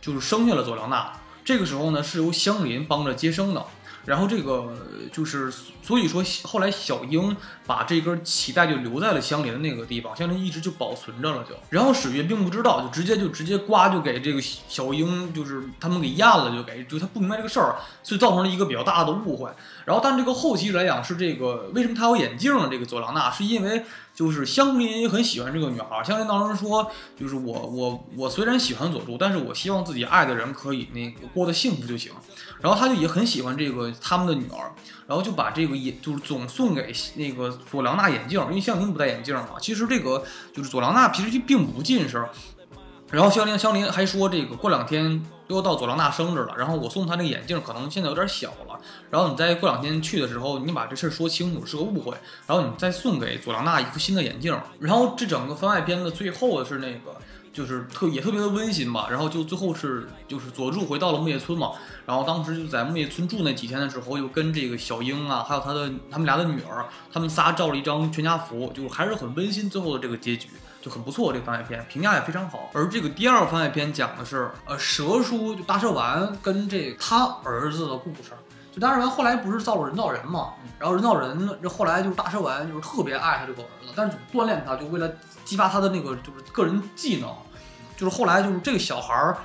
就是生下了佐良娜。这个时候呢，是由香邻帮着接生的。然后这个就是，所以说后来小樱把这根脐带就留在了香莲的那个地方，香莲一直就保存着了就。然后水月并不知道，就直接就直接刮就给这个小樱，就是他们给验了，就给就他不明白这个事儿，所以造成了一个比较大的误会。然后但这个后期来讲是这个为什么他有眼镜呢？这个佐良娜是因为就是香莲也很喜欢这个女孩，香莲当时说就是我我我虽然喜欢佐助，但是我希望自己爱的人可以那个过得幸福就行。然后他就也很喜欢这个他们的女儿，然后就把这个眼就是总送给那个佐良娜眼镜，因为香菱不戴眼镜嘛。其实这个就是佐良娜其实并不近视。然后香菱香菱还说这个过两天又到佐良娜生日了，然后我送她那个眼镜可能现在有点小了，然后你再过两天去的时候，你把这事儿说清楚是个误会，然后你再送给佐良娜一副新的眼镜。然后这整个番外篇的最后的是那个。就是特也特别的温馨吧，然后就最后是就是佐助回到了木叶村嘛，然后当时就在木叶村住那几天的时候，又跟这个小樱啊，还有他的他们俩的女儿，他们仨照了一张全家福，就还是很温馨，最后的这个结局就很不错，这个番外篇评价也非常好。而这个第二个番外篇讲的是呃蛇叔就大蛇丸跟这他儿子的故事。就大蛇丸后来不是造了人造人嘛，然后人造人这后来就是大蛇丸就是特别爱他这个儿子，但是总锻炼他，就为了激发他的那个就是个人技能。就是后来就是这个小孩儿，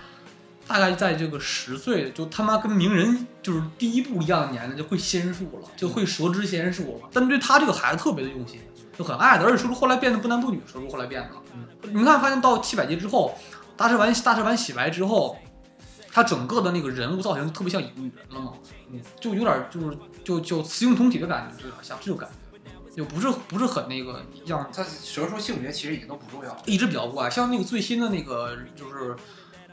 大概在这个十岁，就他妈跟鸣人就是第一部一样的年龄，就会仙术了，就会蛇之仙术了。但对他这个孩子特别的用心，就很爱的，而且蛇叔后来变得不男不女，蛇叔后来变的。你看，发现到七百集之后，大蛇丸大蛇丸洗白之后，他整个的那个人物造型就特别像女人了嘛，嗯，就有点就是就就雌雄同体的感觉，就有点像这种感觉。就不是不是很那个样他蛇说性别其实已经都不重要了。一直比较怪，像那个最新的那个就是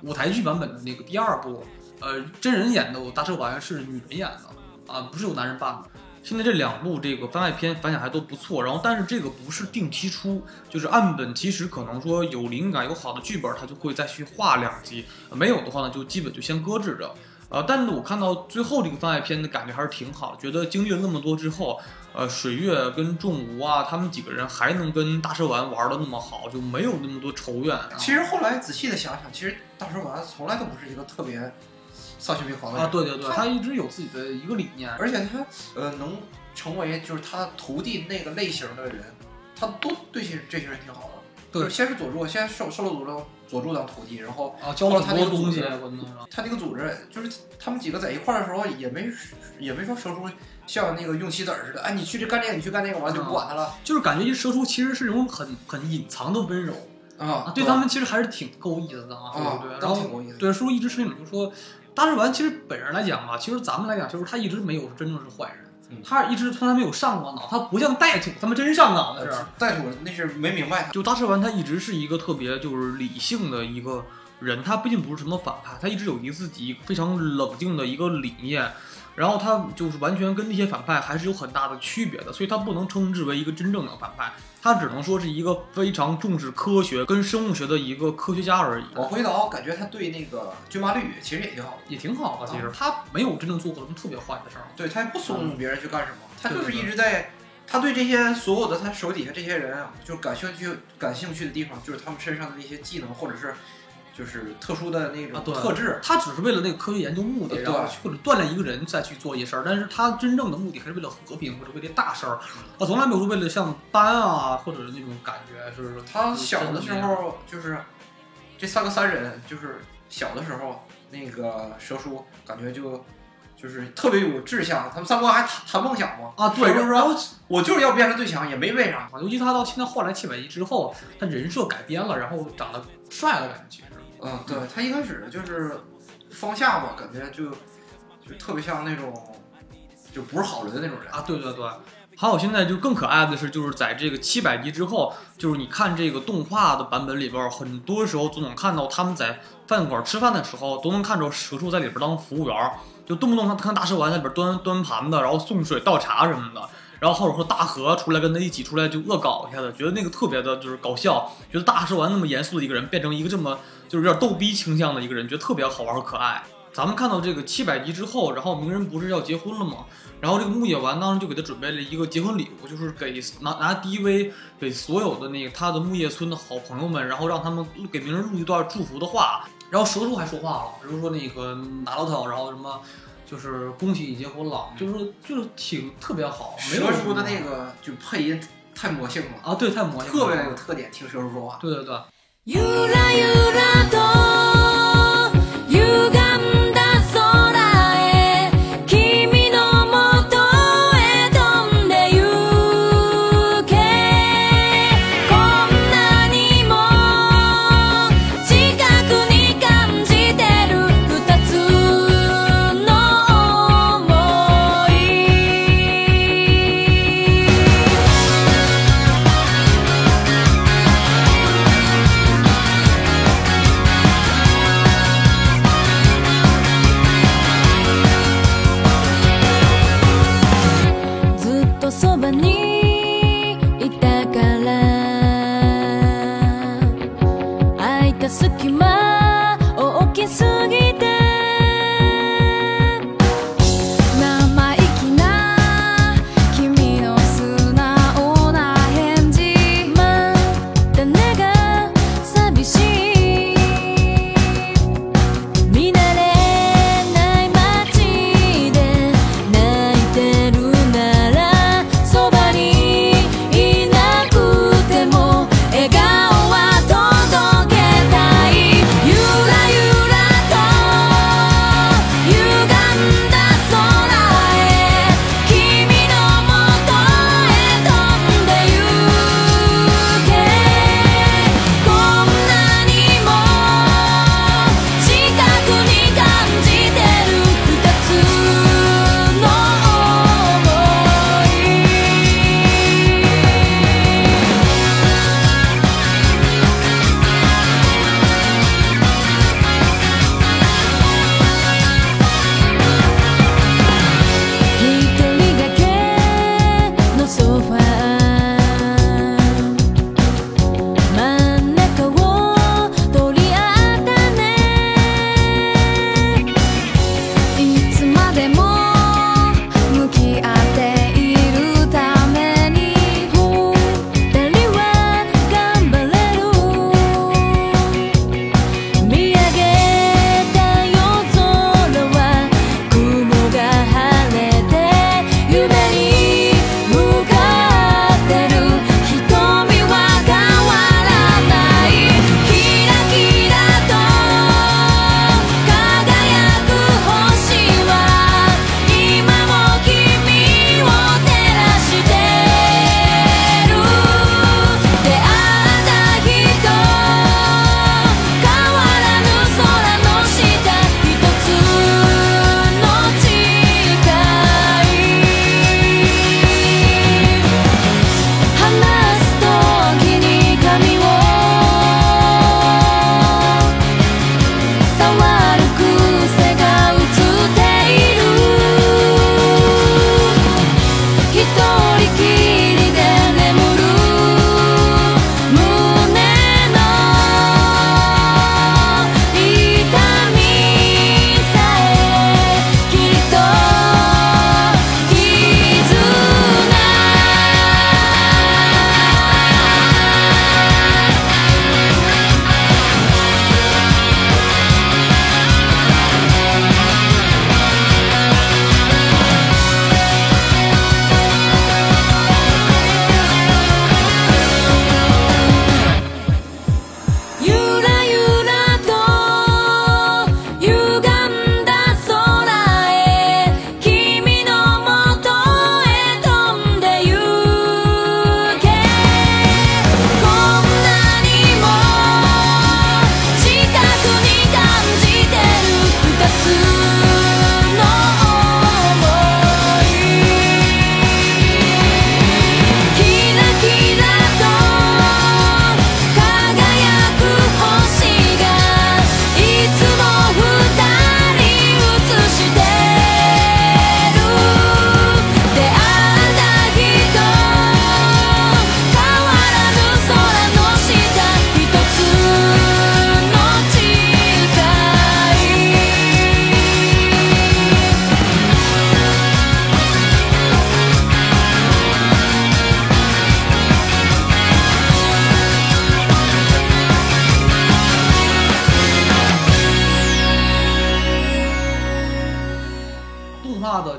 舞台剧版本的那个第二部，呃，真人演的大蛇丸是女人演的啊，不是有男人扮的。现在这两部这个番外篇反响还都不错，然后但是这个不是定期出，就是岸本其实可能说有灵感有好的剧本，他就会再去画两集，没有的话呢就基本就先搁置着。呃，但是我看到最后这个番外篇的感觉还是挺好，觉得经历了那么多之后，呃，水月跟仲吾啊，他们几个人还能跟大蛇丸玩的那么好，就没有那么多仇怨。其实后来仔细的想想，其实大蛇丸从来都不是一个特别丧心病狂的人啊，对对对，他一直有自己的一个理念，而且他呃能成为就是他徒弟那个类型的人，他都对这这些人挺好的。对就是先是佐助，先收收了佐助佐助当徒弟，然后啊，教了他那个东西，他那个组织就是他们几个在一块儿的时候，也没也没说蛇叔像那个用棋子儿似的，哎，你去这干这个，你去干那个，完了就不管他了就是感觉一蛇叔其实是一种很很隐藏的温柔啊啊，对他们其实还是挺够意思的啊，啊对不对？都然后挺够意思。对，叔一直是那种就是说，大蛇丸其实本人来讲吧，其实咱们来讲，就是他一直没有真正是坏人。嗯他一直从来没有上过脑，他不像带土，他们真上脑的是。带土那是没明白他，就大蛇丸他一直是一个特别就是理性的一个人，他毕竟不是什么反派，他一直有一个自己非常冷静的一个理念，然后他就是完全跟那些反派还是有很大的区别的，所以他不能称之为一个真正的反派，他只能说是一个非常重视科学跟生物学的一个科学家而已。我回头，感觉他对那个军马绿其实也挺好的，也挺好的，其实他没有真正做过什么特别坏的事儿。对他也不怂恿别人去干什么，他就是一直在，他对这些所有的他手底下这些人啊，就是感兴趣感兴趣的地方，就是他们身上的那些技能或者是就是特殊的那种特质，他只是为了那个科学研究目的，对然后或者锻炼一个人再去做一些事儿，但是他真正的目的还是为了和平或者为了大事儿，他从来没有说为了像班啊或者是那种感觉就是他小的时候就是这三个三人，就是小的时候那个蛇叔感觉就就是特别有志向，他们三个还谈谈梦想嘛啊，对，蛇叔然后说我就是要变成最强，也没为啥，尤其他到现在换来七百集之后，他人设改编了，然后长得帅了，感觉嗯，对他一开始就是方向嘛，感觉就就特别像那种就不是好人的那种人。啊，对对对。还有现在就更可爱的是，就是在这个七百集之后，就是你看这个动画的版本里边儿，很多时候总能看到他们在饭馆吃饭的时候，都能看着蛇叔在里边当服务员儿，就动不动他看大蛇丸在里边端端盘子，然后送水倒茶什么的，然后或者说大河出来跟他一起出来就恶搞一下子，觉得那个特别的就是搞笑，觉得大蛇丸那么严肃的一个人变成一个这么就是有点逗逼倾向的一个人，觉得特别好玩和可爱。咱们看到这个七百集之后，然后鸣人不是要结婚了吗？然后这个木野丸当时就给他准备了一个结婚礼物，就是给拿拿 DV 给所有的那个他的木叶村的好朋友们，然后让他们给鸣人录一段祝福的话。然后蛇叔还说话了，比如说那个拿到他，然后什么就是恭喜你结婚了，就是就是挺特别好，没有蛇叔的那个就配音太魔性了，啊，对，太魔性了，特别有特点，听蛇叔说话。对对对，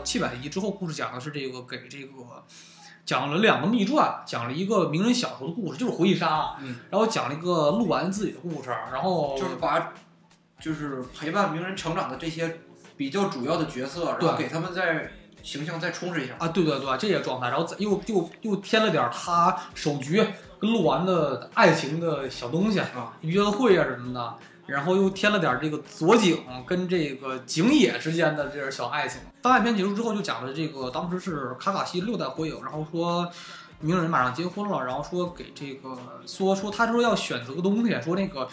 七百集之后，故事讲的是这个给这个讲了两个秘传，讲了一个名人小时候的故事，就是回忆杀，嗯，然后讲了一个鹿丸自己的故事，然后就是把就是陪伴鸣人成长的这些比较主要的角色，然后给他们再形象再充实一下。啊，对对对，这些状态，然后再又又又添了点他手局跟鹿丸的爱情的小东西啊，约会啊什么的，然后又添了点儿这个佐井跟这个井野之间的这点小爱情。番外篇结束之后，就讲了这个当时是卡卡西六代火影，然后说鸣人马上结婚了，然后说给这个说说他说要选择个东西，说那个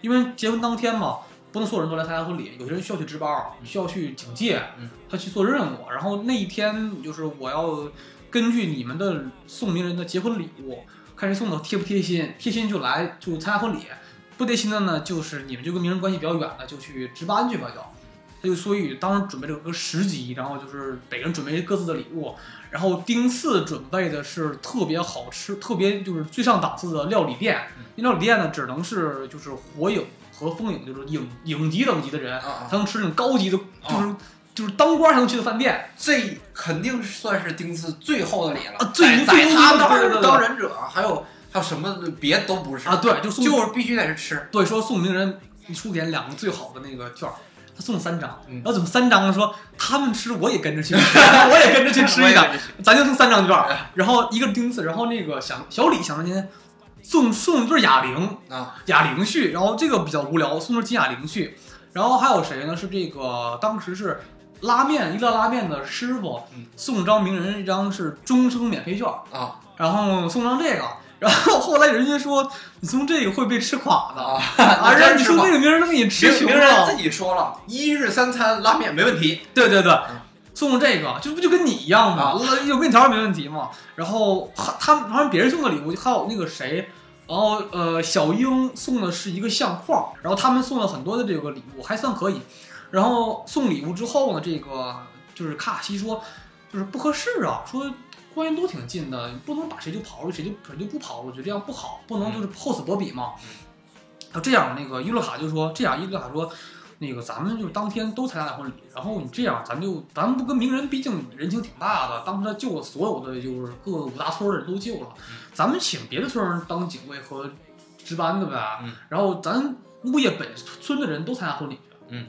因为结婚当天嘛。不能所有人都来参加婚礼，有些人需要去值班儿，需要去警戒，嗯他去做任务。然后那一天就是我要根据你们的送鸣人的结婚礼物，看谁送的贴不贴心，贴心就来就参加婚礼，不贴心的呢，就是你们就跟名人关系比较远的就去值班去吧就。他就所以当时准备了个十级，然后就是每个人准备各自的礼物，然后丁次准备的是特别好吃、特别就是最上档次的料理店，那料理店呢只能是就是火影和风影就是影影级等级的人才能吃那种高级的，就是、就是当官才能去的饭店。这肯定算是丁次最后的礼了。啊最在最在他当对对对对当忍者，还有还有什么别都不是啊，对，就送就是必须得是吃。对，说送名人一出点两个最好的那个券儿，他送三张，嗯然后怎么三张呢？说他们吃我也跟着去吃，我也跟着去吃一个，咱就送三张券儿，然后一个是丁次，然后那个想小李想半天送送一对哑铃，啊，哑铃去，然后这个比较无聊，送对金哑铃去，然后还有谁呢？是这个当时是拉面一乐拉面的师傅嗯送张名人一张是终生免费券儿，啊然后送张这个。然后后来人家说你送这个会被吃垮的，啊！啊，让你送这个名人能给你吃名穷了名人自。己说了，一日三餐拉面没问题。对对对，送了这个，这不就跟你一样吗？啊有面条没问题嘛。然后他他们好像别人送的礼物，还有那个谁，然后呃小英送的是一个相框，然后他们送了很多的这个礼物，还算可以。然后送礼物之后呢，这个就是卡卡西说，就是不合适啊，说关系都挺近的，不能把谁就刨出去，谁就谁就不刨出去，这样不好，不能就是厚此薄彼嘛。他这样，那个伊洛卡就说，这样伊洛卡说，那个咱们就当天都参加了婚礼，然后你这样，咱就咱们不跟名人，毕竟人情挺大的，当时他救了所有的就是各个五大村的人都救了，咱们请别的村儿当警卫和值班的呗，嗯然后咱物业本村的人都参加婚礼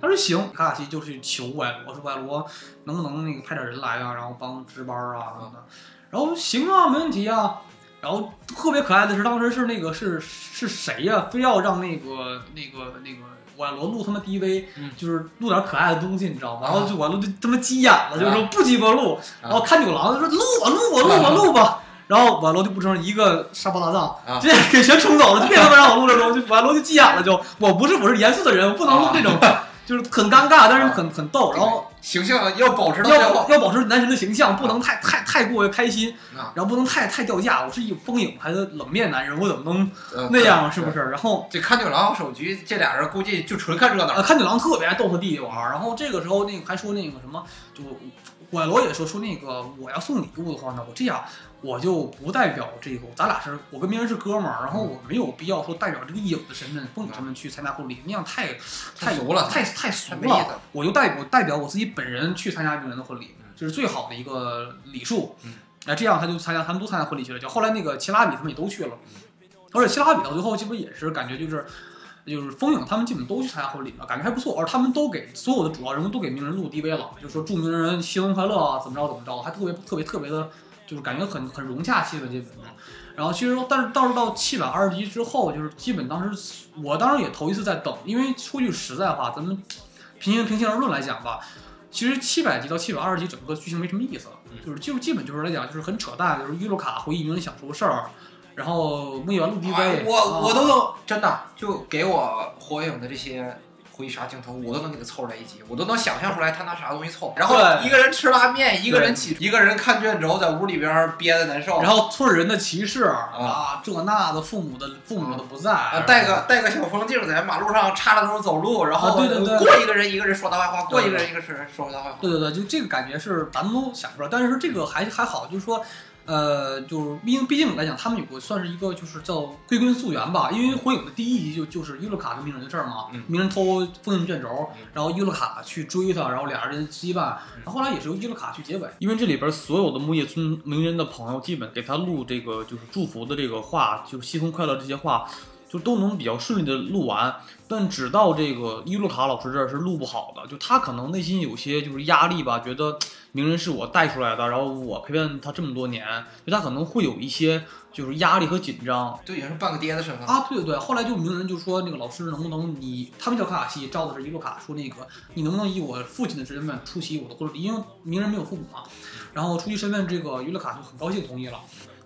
他说行，卡卡西就去求歪罗，说歪罗能不能那个派点人来啊，然后帮值班啊什么的。然后行啊，没问题啊。然后特别可爱的是，当时是那个是是谁呀、非要让那个那个那个歪罗录他妈 DV，、嗯。就是录点可爱的东西，你知道吗？啊。然后就完了就他妈急眼了，就说不鸡巴录。啊。然后看九郎就说录我录我录我录吧。然后瓦罗就不成一个沙包大藏，啊。直接给全冲走了，就 别他妈让我录这种，就瓦罗就急眼了，就我不是我是严肃的人，我不能录这种，就是很尴尬，但是很很逗，然后形象要保持到要保。要保持男神的形象，不能太太太过于开心啊，然后不能太太掉价。我是一风影还是冷面男人，我怎么能呃那样？是不？是？然后这看九郎手局这俩人估计就纯看热呃，闹。看九郎特别爱逗他弟弟玩儿，然后这个时候那个还说那个什么，就我罗也说说那个我要送礼物的话呢，我这样我就不代表这个，咱俩是我跟鸣人是哥们儿，然后我没有必要说代表这个影的身份、风影身份去参加婚礼，那样太太油了太太俗了。了。我就代我代表我自己本人去参加鸣人的婚礼，这是最好的一个礼数。嗯，那这样他就参加，他们都参加婚礼去了。就后来那个齐拉比他们也都去了，而且齐拉比到最后基本也是感觉就是。就是风影他们基本都去参加婚礼了，感觉还不错。而他们都给所有的主要人物都给鸣人录 DV 了，就说祝鸣人新婚快乐啊，怎么着怎么着，还特别特别特别的，就是感觉很很融洽气氛基本上。然后其实但是倒是到七百二十集之后，就是基本当时我当时也头一次在等，因为说句实在话，咱们平心平心而论来讲吧，其实七百集到七百二十集整个剧情没什么意思，就是就基本就是来讲就是很扯淡，就是伊路卡回忆名人想说的事儿，然后木野完录 DV，、哎我啊我都能真的就给我火影的这些回忆杀镜头，我都能给他凑出来一集，我都能想象出来他拿啥东西凑。然后一个人吃拉面，一个人起，一个人看卷轴，在屋里边憋的难受。然后村人的歧视啊，这那的，父母的父母的不在，啊，戴个戴个小风镜在马路上插着头走路，然后啊对对对过一个人一个人说大坏话，过一个人一个人说大坏话。对对对，就这个感觉是咱们都想不出来，但是这个还还好，就是说，呃，就是毕竟毕竟来讲，他们有个算是一个就是叫归根溯源吧，因为火影的第一集就就是伊鲁卡跟鸣人的事儿嘛，嗯鸣人偷封印卷轴，嗯然后伊鲁卡去追他，然后俩人羁绊，然后后来也是由伊鲁卡去结尾，因为这里边所有的木叶村鸣人的朋友基本给他录这个就是祝福的这个话，就是新婚快乐这些话。就都能比较顺利的录完，但只到这个伊鲁卡老师这儿是录不好的，就他可能内心有些就是压力吧，觉得鸣人是我带出来的，然后我陪伴他这么多年，就他可能会有一些就是压力和紧张就已经是半个爹的身份。啊。对对对，后来就名人就说那个老师能不能你他们叫卡卡西，招的是伊洛卡，说那个你能不能以我父亲的身份出席我的婚礼，因为名人没有父母嘛，然后出席身份这个伊洛卡就很高兴同意了。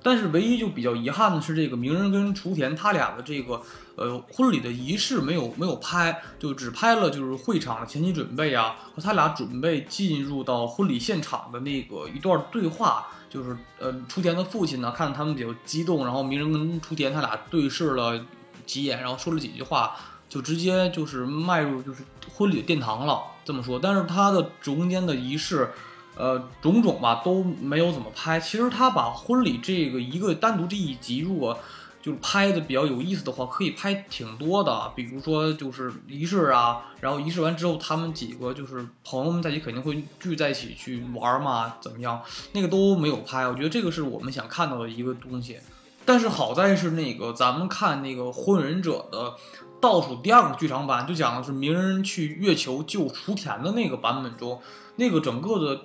但是唯一就比较遗憾的是，这个鸣人跟雏田他俩的这个呃婚礼的仪式没有没有拍，就只拍了就是会场的前期准备啊，和他俩准备进入到婚礼现场的那个一段对话，就是呃雏田的父亲呢看着他们比较激动，然后鸣人跟雏田他俩对视了几眼，然后说了几句话，就直接就是迈入就是婚礼的殿堂了，这么说。但是他的中间的仪式。呃，种种吧都没有怎么拍。其实他把婚礼这个一个单独这一集，如果就是拍的比较有意思的话，可以拍挺多的。比如说就是仪式啊，然后仪式完之后，他们几个就是朋友们在一起肯定会聚在一起去玩嘛，怎么样？那个都没有拍。我觉得这个是我们想看到的一个东西。但是好在是那个咱们看那个《火影忍者》的倒数第二个剧场版，就讲的是鸣人去月球救雏田的那个版本中，那个整个的。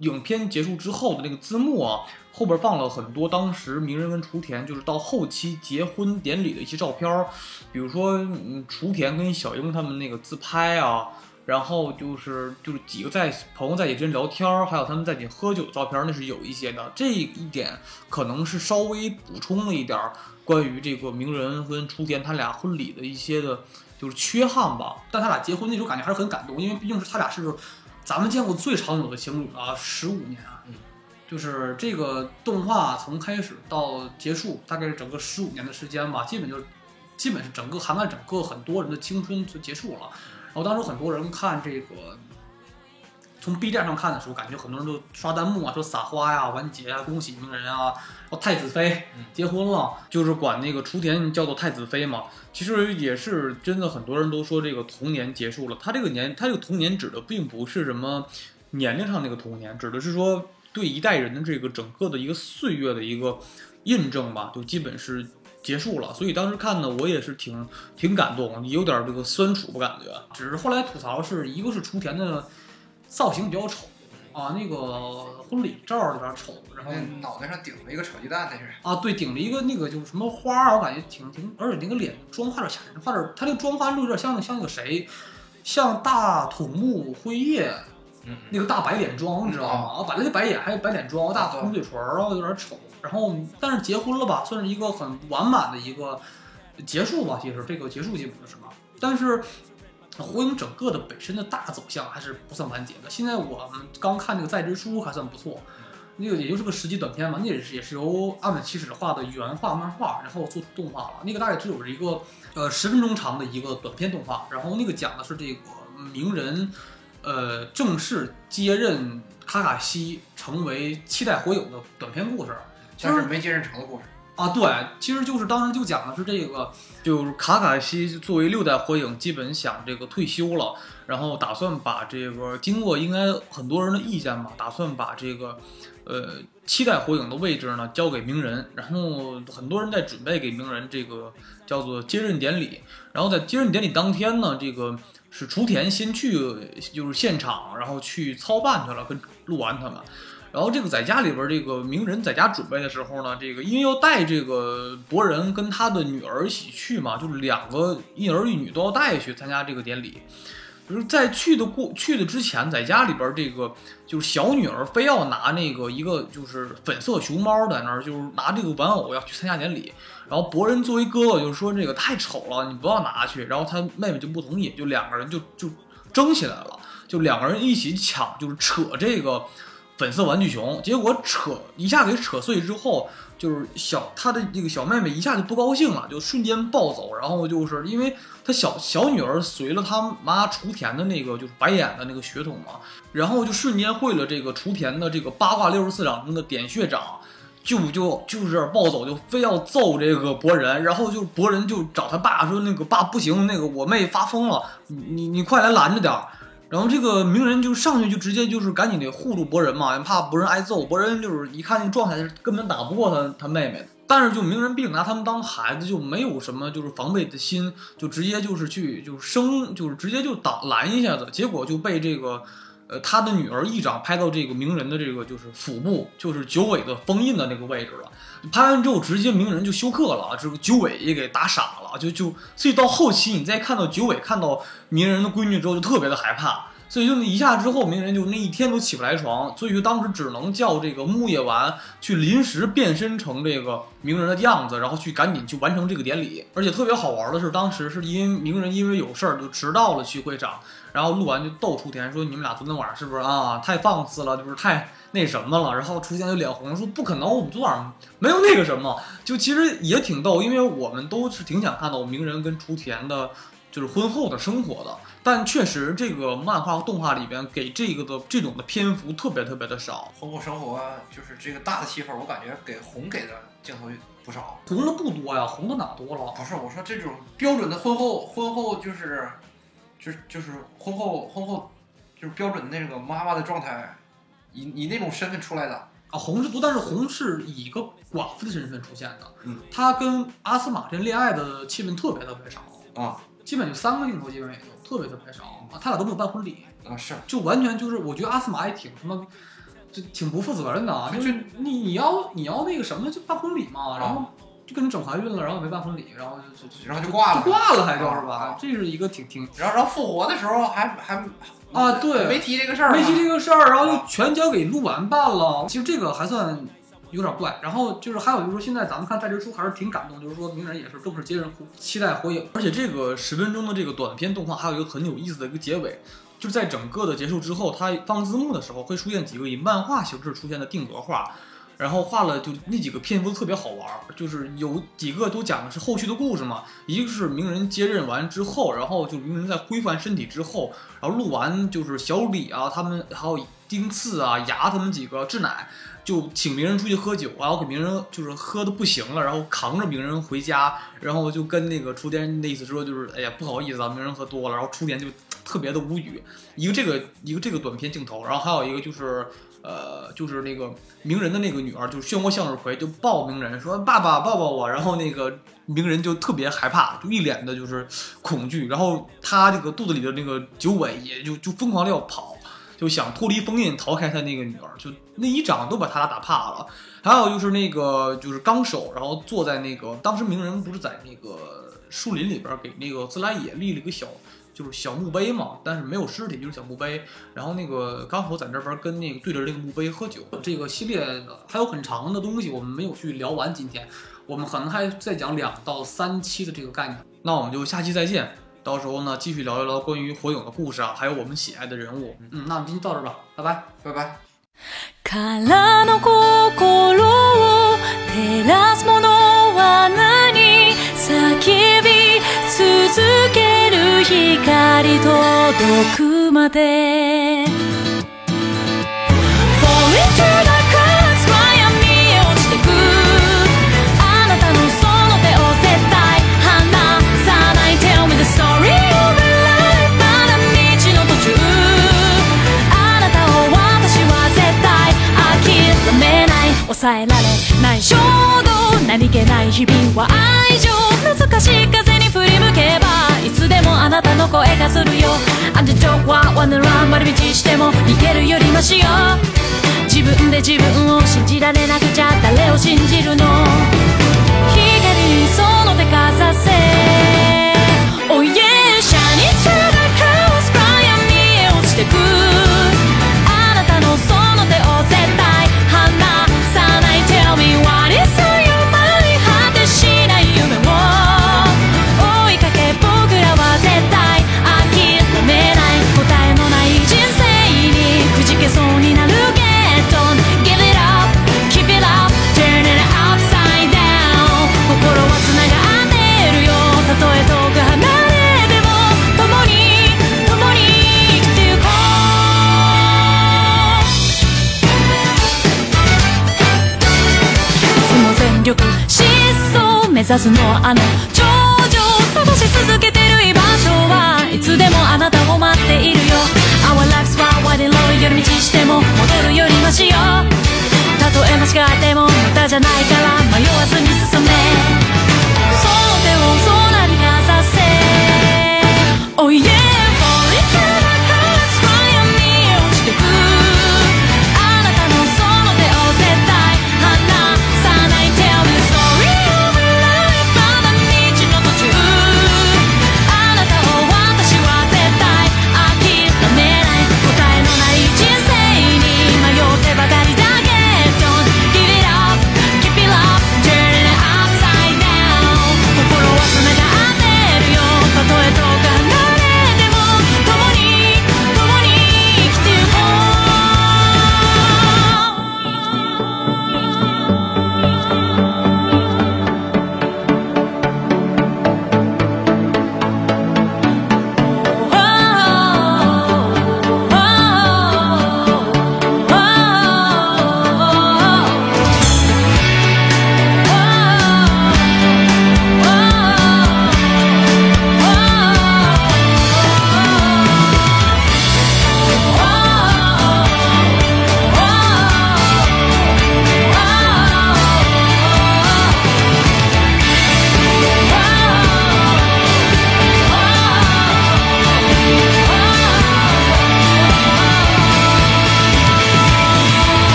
影片结束之后的那个字幕啊，后边放了很多当时鸣人跟雏田就是到后期结婚典礼的一些照片儿，比如说嗯，雏田跟小樱他们那个自拍啊，然后就是就是几个在朋友在一起之间聊天儿，还有他们在一起喝酒的照片儿，那是有一些的。这一点可能是稍微补充了一点儿关于这个鸣人跟雏田他俩婚礼的一些的，就是缺憾吧。但他俩结婚那时候感觉还是很感动，因为毕竟是他俩是。咱们见过最长久的情侣啊，十五年啊，嗯，就是这个动画从开始到结束，大概是整个十五年的时间吧，基本就，基本是整个涵盖整个很多人的青春就结束了。然后当时很多人看这个，从 B 站上看的时候，感觉很多人都刷弹幕啊，说撒花呀、完结啊、恭喜鸣人啊，然后太子妃嗯结婚了，就是管那个雏田叫做太子妃嘛。其实也是真的，很多人都说这个童年结束了。他这个年，他这个童年指的并不是什么年龄上那个童年，指的是说对一代人的这个整个的一个岁月的一个印证吧，就基本是结束了。所以当时看呢，我也是挺挺感动，有点这个酸楚不感觉。只是后来吐槽是一个是雏田的造型比较丑啊，那个婚礼照有点丑，然后脑袋上顶了一个炒鸡蛋，那是。啊，对，顶了一个那个就是什么花儿，我感觉挺挺，而且那个脸妆化点吓人，画点他那个妆发路有点像像那个谁，像大土木辉夜嗯那个大白脸妆，你知道吗？啊，本来就白眼，还有白脸妆，大红嘴唇儿，然后有点丑。然后但是结婚了吧，算是一个很完满的一个结束吧。其实这个结束基本就是嘛，但是。火影整个的本身的大走向还是不算完结的。现在我们刚看那个《在之书》还算不错，那个也就是个十集短片嘛，那也是也是由岸本齐史画的原画漫画，然后做出动画了。那个大概只有一个呃十分钟长的一个短片动画，然后那个讲的是这个鸣人呃正式接任卡卡西成为七代火影的短篇故事。其实但是没接任成的故事。啊，对，其实就是当时就讲的是这个，就是卡卡西作为六代火影，基本想这个退休了，然后打算把这个经过应该很多人的意见吧，打算把这个呃七代火影的位置呢交给鸣人，然后很多人在准备给鸣人这个叫做接任典礼，然后在接任典礼当天呢，这个是雏田先去就是现场，然后去操办去了，跟鹿丸他们。然后这个在家里边，这个鸣人在家准备的时候呢，这个因为要带这个博人跟他的女儿一起去嘛，就是两个一儿一女都要带去参加这个典礼。就是在去的过去的之前，在家里边这个就是小女儿非要拿那个一个就是粉色熊猫在那儿，就是拿这个玩偶要去参加典礼。然后博人作为哥哥就说这个太丑了，你不要拿去。然后他妹妹就不同意，就两个人就就争起来了，就两个人一起抢，就是扯这个。粉色玩具熊，结果扯一下给扯碎之后，就是小他的这个小妹妹一下就不高兴了，就瞬间暴走，然后就是因为他小小女儿随了他妈雏田的那个就是白眼的那个血统嘛，然后就瞬间会了这个雏田的这个八卦六十四掌中的点穴掌，就就就是暴走，就非要揍这个博人，然后就博人就找他爸说那个爸不行，那个我妹发疯了，你你你快来拦着点儿。然后这个鸣人就上去就直接就是赶紧得护住博人嘛，怕博人挨揍。博人就是一看那状态，根本打不过他他妹妹。但是就鸣人并拿他们当孩子，就没有什么就是防备的心，就直接就是去就是生就是直接就挡拦一下子，结果就被这个呃他的女儿一掌拍到这个鸣人的这个就是腹部，就是九尾的封印的那个位置了。拍完之后，直接鸣人就休克了，这个九尾也给打傻了，就就所以到后期你再看到九尾看到鸣人的闺女之后，就特别的害怕。所以就那一下之后，鸣人就那一天都起不来床，所以就当时只能叫这个木叶丸去临时变身成这个鸣人的样子，然后去赶紧去完成这个典礼。而且特别好玩的是，当时是因为鸣人因为有事儿就迟到了去会场，然后录完就逗雏田说：“你们俩昨天晚上是不是啊太放肆了，就是太那什么了？”然后雏田就脸红说：“不可能，我们昨晚没有那个什么。”就其实也挺逗，因为我们都是挺想看到鸣人跟雏田的。就是婚后的生活的，但确实这个漫画和动画里边给这个的这种的篇幅特别特别的少，婚后生活就是这个大的戏份，我感觉给红给的镜头不少。红的不多呀，红的哪多了？不是我说这种标准的婚后婚后就是，就是就是婚后婚后就是标准的那个妈妈的状态，以以那种身份出来的。啊，红是多，但是红是以一个寡妇的身份出现的，嗯，她跟阿斯玛这恋爱的气氛特别特别少，啊基本就三个镜头，基本也就特别特别少啊，他俩都没有办婚礼，啊是，就完全就是我觉得阿斯玛也挺他妈。就挺不负责任的啊！就就是你你要你要那个什么就办婚礼嘛，然后就跟你整怀孕了，然后没办婚礼，然后就就然后就挂了就挂了还就是啊吧？这是一个挺挺然后然后复活的时候还还啊对没提这个事儿，没提这个事儿，然后就全交给鹿丸办了。其实这个还算有点怪。然后就是还有就是说，现在咱们看在这书还是挺感动，就是说鸣人也是正式接任期待火影，而且这个十分钟的这个短片动画还有一个很有意思的一个结尾。就是在整个的结束之后，它放字幕的时候会出现几个以漫画形式出现的定格画，然后画了就那几个篇幅特别好玩，就是有几个都讲的是后续的故事嘛，一个是鸣人接任完之后，然后就鸣人在恢复身体之后，然后录完就是小李啊他们还有丁次啊牙他们几个志乃。就请鸣人出去喝酒，然后给鸣人就是喝的不行了，然后扛着鸣人回家，然后就跟那个雏田那意思说就是，哎呀不好意思啊，鸣人喝多了，然后雏田就特别的无语，一个这个一个这个短片镜头，然后还有一个就是呃就是那个鸣人的那个女儿就是漩涡向日葵就抱鸣人说爸爸抱抱我，然后那个鸣人就特别害怕，就一脸的就是恐惧，然后他这个肚子里的那个九尾也就就疯狂的要跑。就想脱离封印，逃开他那个女儿，就那一掌都把他俩打怕了。还有就是那个就是纲手，然后坐在那个当时鸣人不是在那个树林里边给那个自来也立了一个小就是小墓碑嘛，但是没有尸体，就是小墓碑。然后那个纲手在这边跟那个对着这个墓碑喝酒。这个系列还有很长的东西，我们没有去聊完。今天我们可能还再讲两到三期的这个概念。那我们就下期再见。到时候呢，继续聊一聊关于火影的故事啊，还有我们喜爱的人物。嗯，那我们今天到这儿吧，拜拜。拜拜。からの心を照らすものは何叫び続ける光届くまで 抑えられない衝動何気ない日々は愛情懐かしい風に振り向けばいつでもあなたの声がするよ。アンジェチョーはワンダラン丸道しても逃げるよりマシよ。自分で自分を信じられなくちゃ誰を信じさずのあの